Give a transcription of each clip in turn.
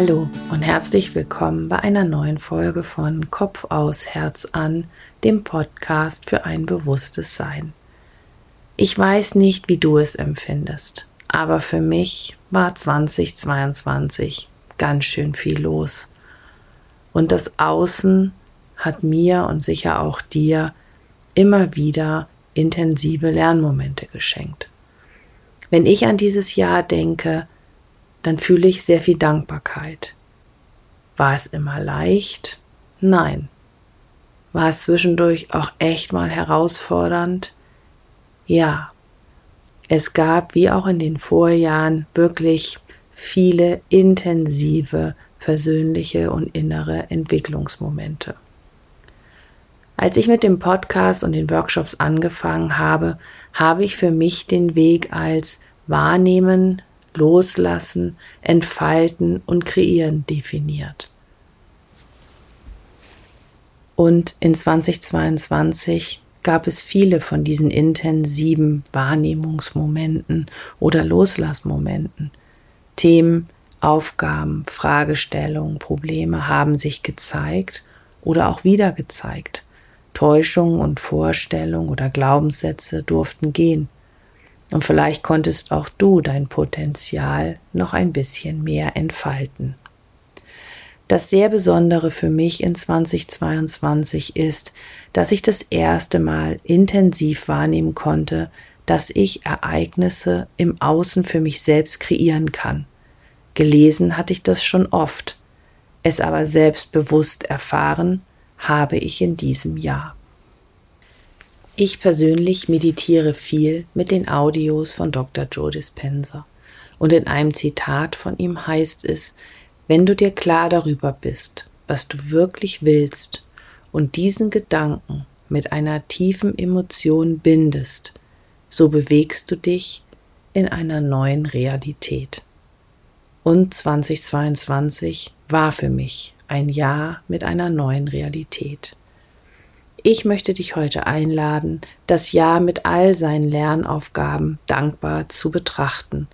Hallo und herzlich willkommen bei einer neuen Folge von Kopf aus, Herz an, dem Podcast für ein bewusstes Sein. Ich weiß nicht, wie du es empfindest, aber für mich war 2022 ganz schön viel los. Und das Außen hat mir und sicher auch dir immer wieder intensive Lernmomente geschenkt. Wenn ich an dieses Jahr denke, dann fühle ich sehr viel Dankbarkeit. War es immer leicht? Nein. War es zwischendurch auch echt mal herausfordernd? Ja. Es gab, wie auch in den Vorjahren, wirklich viele intensive persönliche und innere Entwicklungsmomente. Als ich mit dem Podcast und den Workshops angefangen habe, habe ich für mich den Weg als Wahrnehmen, Loslassen, Entfalten und Kreieren definiert. Und in 2022 gab es viele von diesen intensiven Wahrnehmungsmomenten oder Loslassmomenten. Themen, Aufgaben, Fragestellungen, Probleme haben sich gezeigt oder auch wieder gezeigt. Täuschungen und Vorstellungen oder Glaubenssätze durften gehen. Und vielleicht konntest auch du dein Potenzial noch ein bisschen mehr entfalten. Das sehr Besondere für mich in 2022 ist, dass ich das erste Mal intensiv wahrnehmen konnte, dass ich Ereignisse im Außen für mich selbst kreieren kann. Gelesen hatte ich das schon oft, es aber selbstbewusst erfahren habe ich in diesem Jahr. Ich persönlich meditiere viel mit den Audios von Dr. Joe Dispenza. Und in einem Zitat von ihm heißt es, wenn du dir klar darüber bist, was du wirklich willst und diesen Gedanken mit einer tiefen Emotion bindest, so bewegst du dich in einer neuen Realität. Und 2022 war für mich ein Jahr mit einer neuen Realität. Ich möchte dich heute einladen, das Jahr mit all seinen Lernaufgaben dankbar zu betrachten.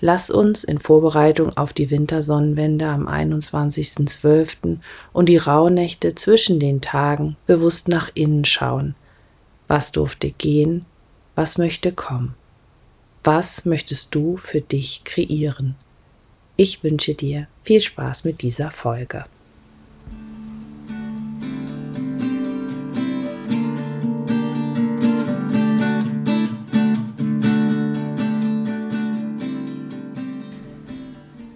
Lass uns in Vorbereitung auf die Wintersonnenwende am 21.12. und die Rauhnächte zwischen den Tagen bewusst nach innen schauen. Was durfte gehen? Was möchte kommen? Was möchtest du für dich kreieren? Ich wünsche dir viel Spaß mit dieser Folge.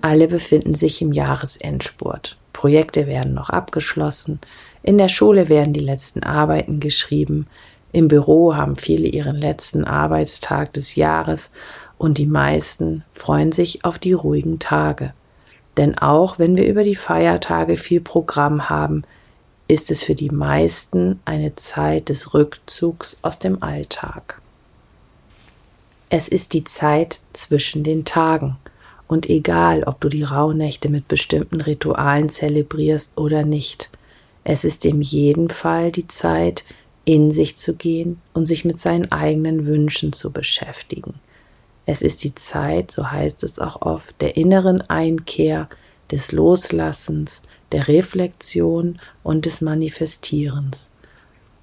Alle befinden sich im Jahresendspurt. Projekte werden noch abgeschlossen, in der Schule werden die letzten Arbeiten geschrieben, im Büro haben viele ihren letzten Arbeitstag des Jahres und die meisten freuen sich auf die ruhigen Tage. Denn auch wenn wir über die Feiertage viel Programm haben, ist es für die meisten eine Zeit des Rückzugs aus dem Alltag. Es ist die Zeit zwischen den Tagen. Und egal, ob du die Rauhnächte mit bestimmten Ritualen zelebrierst oder nicht, es ist in jedem Fall die Zeit, in sich zu gehen und sich mit seinen eigenen Wünschen zu beschäftigen. Es ist die Zeit, so heißt es auch oft, der inneren Einkehr, des Loslassens, der Reflexion und des Manifestierens.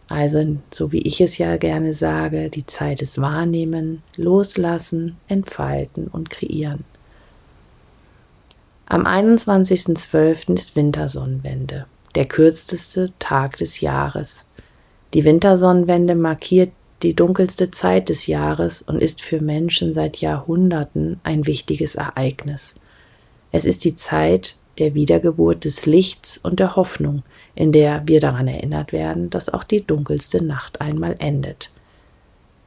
Also, so wie ich es ja gerne sage, die Zeit des Wahrnehmen, Loslassen, Entfalten und Kreieren. Am 21.12. ist Wintersonnenwende, der kürzeste Tag des Jahres. Die Wintersonnenwende markiert die dunkelste Zeit des Jahres und ist für Menschen seit Jahrhunderten ein wichtiges Ereignis. Es ist die Zeit der Wiedergeburt des Lichts und der Hoffnung, in der wir daran erinnert werden, dass auch die dunkelste Nacht einmal endet.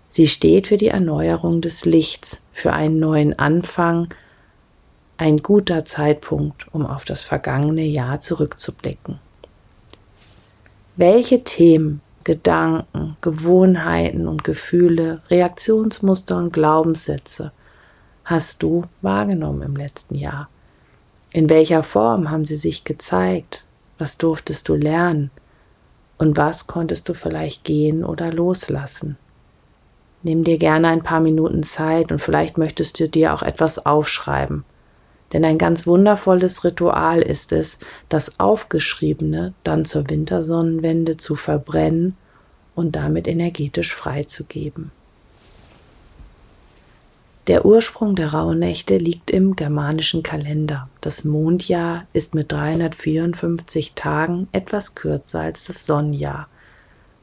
Sie steht für die Erneuerung des Lichts, für einen neuen Anfang, ein guter Zeitpunkt, um auf das vergangene Jahr zurückzublicken. Welche Themen, Gedanken, Gewohnheiten und Gefühle, Reaktionsmuster und Glaubenssätze hast du wahrgenommen im letzten Jahr? In welcher Form haben sie sich gezeigt? Was durftest du lernen? Und was konntest du vielleicht gehen oder loslassen? Nimm dir gerne ein paar Minuten Zeit und vielleicht möchtest du dir auch etwas aufschreiben Denn ein ganz wundervolles Ritual ist es, das Aufgeschriebene dann zur Wintersonnenwende zu verbrennen und damit energetisch freizugeben. Der Ursprung der Rauhnächte liegt im germanischen Kalender. Das Mondjahr ist mit 354 Tagen etwas kürzer als das Sonnenjahr.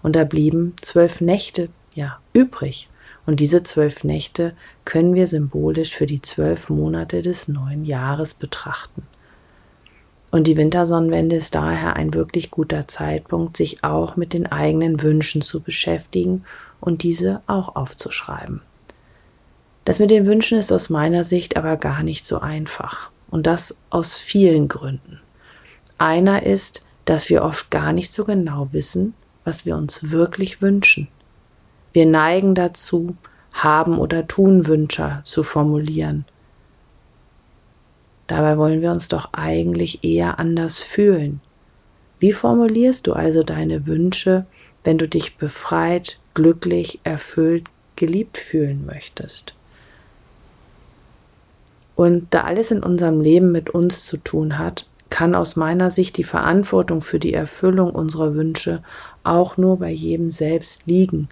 Und da blieben zwölf Nächte ja übrig. Und diese zwölf Nächte können wir symbolisch für die zwölf Monate des neuen Jahres betrachten. Und die Wintersonnenwende ist daher ein wirklich guter Zeitpunkt, sich auch mit den eigenen Wünschen zu beschäftigen und diese auch aufzuschreiben. Das mit den Wünschen ist aus meiner Sicht aber gar nicht so einfach. Und das aus vielen Gründen. Einer ist, dass wir oft gar nicht so genau wissen, was wir uns wirklich wünschen. Wir neigen dazu, haben oder tun Wünsche zu formulieren. Dabei wollen wir uns doch eigentlich eher anders fühlen. Wie formulierst du also deine Wünsche, wenn du dich befreit, glücklich, erfüllt, geliebt fühlen möchtest? Und da alles in unserem Leben mit uns zu tun hat, kann aus meiner Sicht die Verantwortung für die Erfüllung unserer Wünsche auch nur bei jedem selbst liegen.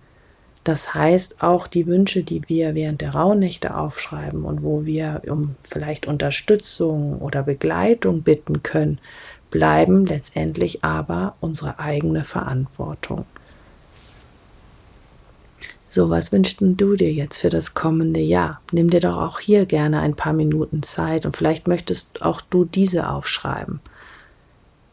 Das heißt, auch die Wünsche, die wir während der Rauhnächte aufschreiben und wo wir um vielleicht Unterstützung oder Begleitung bitten können, bleiben letztendlich aber unsere eigene Verantwortung. So, was wünschst du dir jetzt für das kommende Jahr? Nimm dir doch auch hier gerne ein paar Minuten Zeit und vielleicht möchtest auch du diese aufschreiben.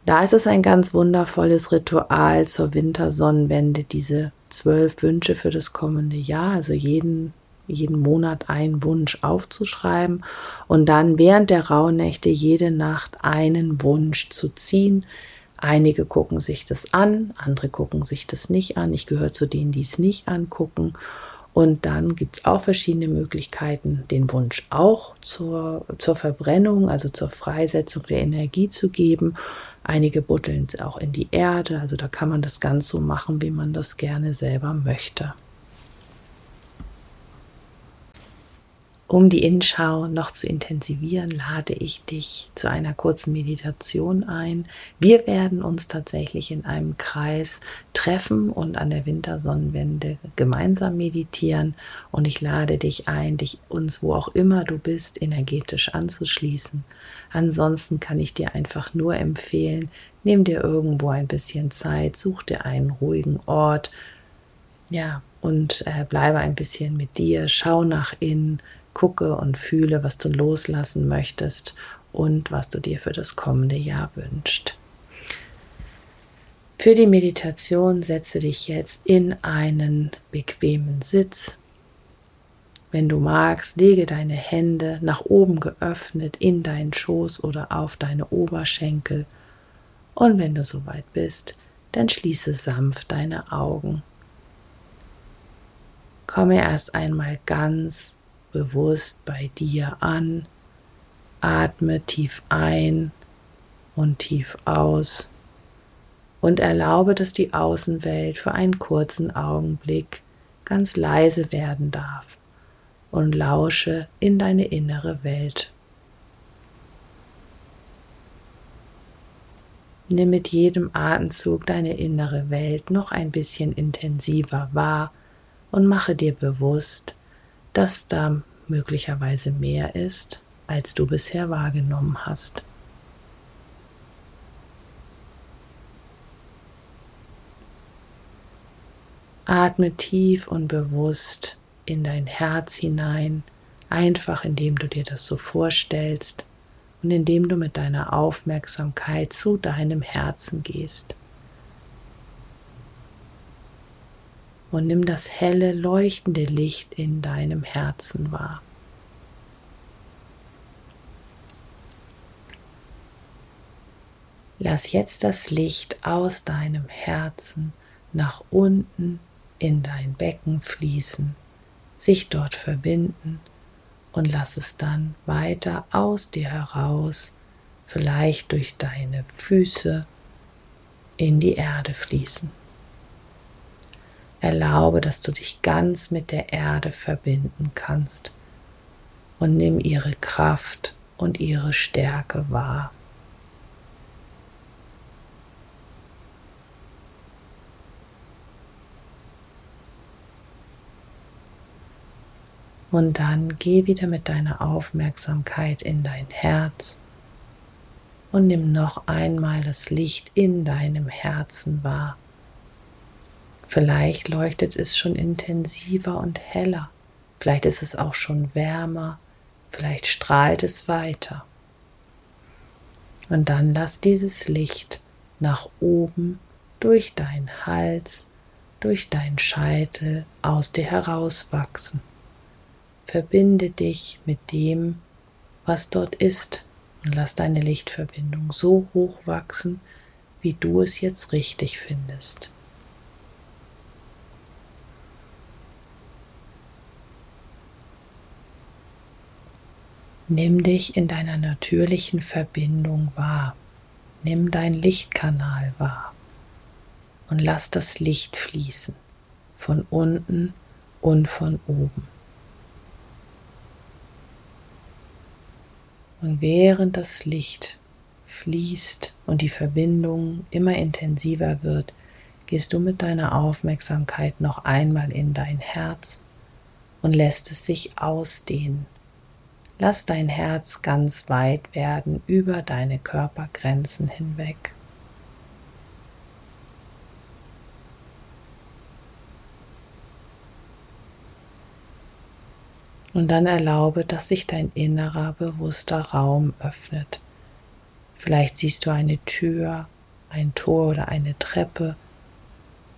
Da ist es ein ganz wundervolles Ritual zur Wintersonnenwende, diese zwölf Wünsche für das kommende Jahr, also jeden, jeden Monat einen Wunsch aufzuschreiben und dann während der Rauhnächte jede Nacht einen Wunsch zu ziehen, Einige gucken sich das an, andere gucken sich das nicht an. Ich gehöre zu denen, die es nicht angucken. Und dann gibt es auch verschiedene Möglichkeiten, den Wunsch auch zur, zur Verbrennung, also zur Freisetzung der Energie zu geben. Einige buddeln es auch in die Erde. Also da kann man das ganz so machen, wie man das gerne selber möchte. Um die Inschau noch zu intensivieren, lade ich dich zu einer kurzen Meditation ein. Wir werden uns tatsächlich in einem Kreis treffen und an der Wintersonnenwende gemeinsam meditieren. Und ich lade dich ein, dich uns, wo auch immer du bist, energetisch anzuschließen. Ansonsten kann ich dir einfach nur empfehlen, nimm dir irgendwo ein bisschen Zeit, such dir einen ruhigen Ort. Ja, und äh, bleibe ein bisschen mit dir, schau nach innen, gucke und fühle, was du loslassen möchtest und was du dir für das kommende Jahr wünschst. Für die Meditation setze dich jetzt in einen bequemen Sitz. Wenn du magst, lege deine Hände nach oben geöffnet in deinen Schoß oder auf deine Oberschenkel. Und wenn du soweit bist, dann schließe sanft deine Augen. Komme erst einmal ganz bewusst bei dir an. Atme tief ein und tief aus und erlaube, dass die Außenwelt für einen kurzen Augenblick ganz leise werden darf und lausche in deine innere Welt. Nimm mit jedem Atemzug deine innere Welt noch ein bisschen intensiver wahr und mache dir bewusst, dass da möglicherweise mehr ist, als du bisher wahrgenommen hast. Atme tief und bewusst in dein Herz hinein, einfach indem du dir das so vorstellst und indem du mit deiner Aufmerksamkeit zu deinem Herzen gehst. Und nimm das helle, leuchtende Licht in deinem Herzen wahr. Lass jetzt das Licht aus deinem Herzen nach unten in dein Becken fließen, sich dort verbinden und lass es dann weiter aus dir heraus, vielleicht durch deine Füße in die Erde fließen. Erlaube, dass du dich ganz mit der Erde verbinden kannst und nimm ihre Kraft und ihre Stärke wahr. Und dann geh wieder mit deiner Aufmerksamkeit in dein Herz und nimm noch einmal das Licht in deinem Herzen wahr. Vielleicht leuchtet es schon intensiver und heller, vielleicht ist es auch schon wärmer, vielleicht strahlt es weiter. Und dann lass dieses Licht nach oben durch deinen Hals, durch deinen Scheitel aus dir herauswachsen. Verbinde dich mit dem, was dort ist und lass deine Lichtverbindung so hoch wachsen, wie du es jetzt richtig findest. Nimm dich in deiner natürlichen Verbindung wahr. Nimm deinen Lichtkanal wahr und lass das Licht fließen von unten und von oben. Und während das Licht fließt und die Verbindung immer intensiver wird, gehst du mit deiner Aufmerksamkeit noch einmal in dein Herz und lässt es sich ausdehnen. Lass dein Herz ganz weit werden über deine Körpergrenzen hinweg. Und dann erlaube, dass sich dein innerer bewusster Raum öffnet. Vielleicht siehst du eine Tür, ein Tor oder eine Treppe.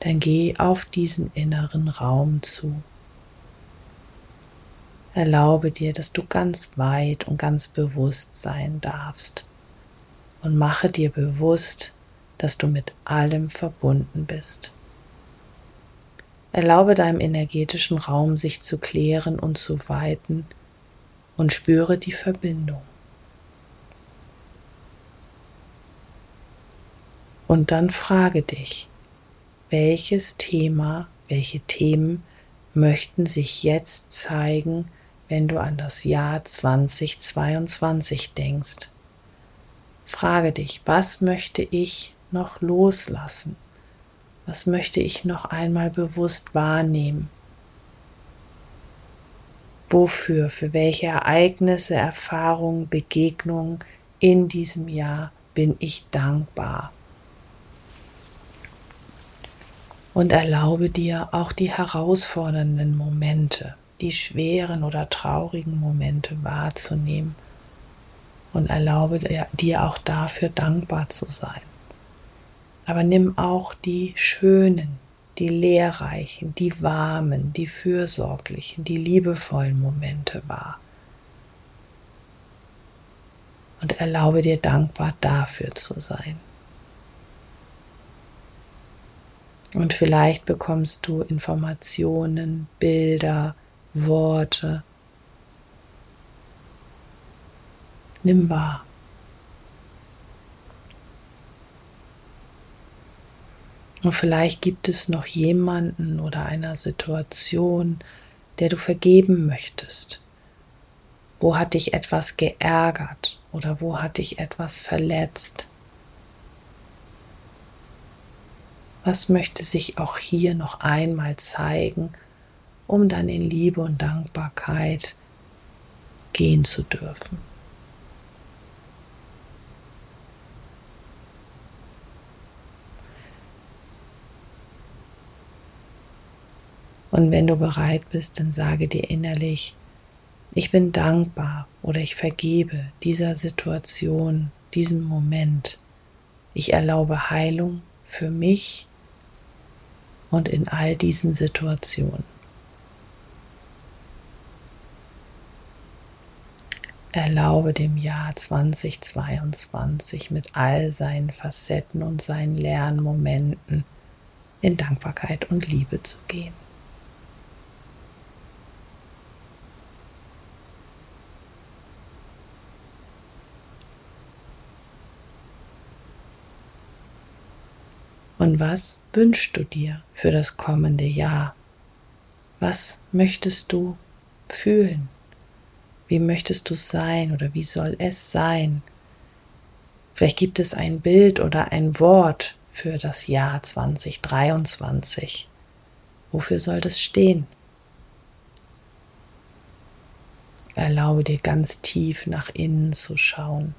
Dann geh auf diesen inneren Raum zu. Erlaube dir, dass du ganz weit und ganz bewusst sein darfst. Und mache dir bewusst, dass du mit allem verbunden bist. Erlaube deinem energetischen Raum sich zu klären und zu weiten und spüre die Verbindung. Und dann frage dich, welches Thema, welche Themen möchten sich jetzt zeigen, wenn du an das Jahr 2022 denkst. Frage dich, was möchte ich noch loslassen? Was möchte ich noch einmal bewusst wahrnehmen? Wofür, für welche Ereignisse, Erfahrungen, Begegnungen in diesem Jahr bin ich dankbar? Und erlaube dir auch die herausfordernden Momente, die schweren oder traurigen Momente wahrzunehmen und erlaube dir auch dafür dankbar zu sein. Aber nimm auch die schönen, die lehrreichen, die warmen, die fürsorglichen, die liebevollen Momente wahr. Und erlaube dir dankbar dafür zu sein. Und vielleicht bekommst du Informationen, Bilder, Worte. Nimm wahr. Und vielleicht gibt es noch jemanden oder einer Situation, der du vergeben möchtest. Wo hat dich etwas geärgert oder wo hat dich etwas verletzt? Was möchte sich auch hier noch einmal zeigen, um dann in Liebe und Dankbarkeit gehen zu dürfen? Und wenn du bereit bist, dann sage dir innerlich, ich bin dankbar oder ich vergebe dieser Situation, diesem Moment. Ich erlaube Heilung für mich und in all diesen Situationen. Erlaube dem Jahr 2022 mit all seinen Facetten und seinen Lernmomenten in Dankbarkeit und Liebe zu gehen. Und was wünschst du dir für das kommende Jahr? Was möchtest du fühlen? Wie möchtest du sein oder wie soll es sein? Vielleicht gibt es ein Bild oder ein Wort für das Jahr 2023. Wofür soll das stehen? Erlaube dir ganz tief nach innen zu schauen.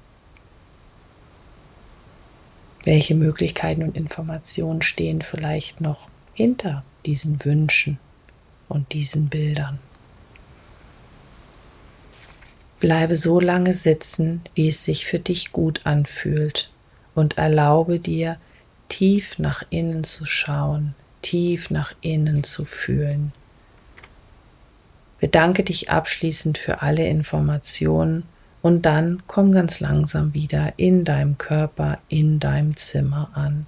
Welche Möglichkeiten und Informationen stehen vielleicht noch hinter diesen Wünschen und diesen Bildern? Bleibe so lange sitzen, wie es sich für dich gut anfühlt und erlaube dir, tief nach innen zu schauen, tief nach innen zu fühlen. Bedanke dich abschließend für alle Informationen und dann komm ganz langsam wieder in deinem Körper, in deinem Zimmer an.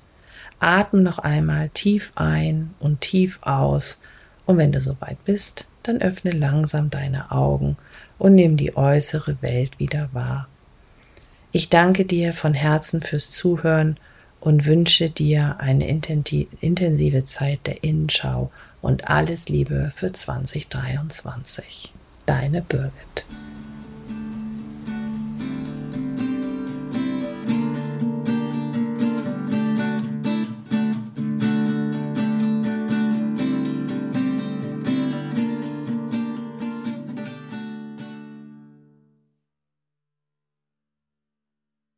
Atme noch einmal tief ein und tief aus und wenn du soweit bist, dann öffne langsam deine Augen und nimm die äußere Welt wieder wahr. Ich danke dir von Herzen fürs Zuhören und wünsche dir eine intensive Zeit der Innenschau und alles Liebe für 2023. Deine Birgit.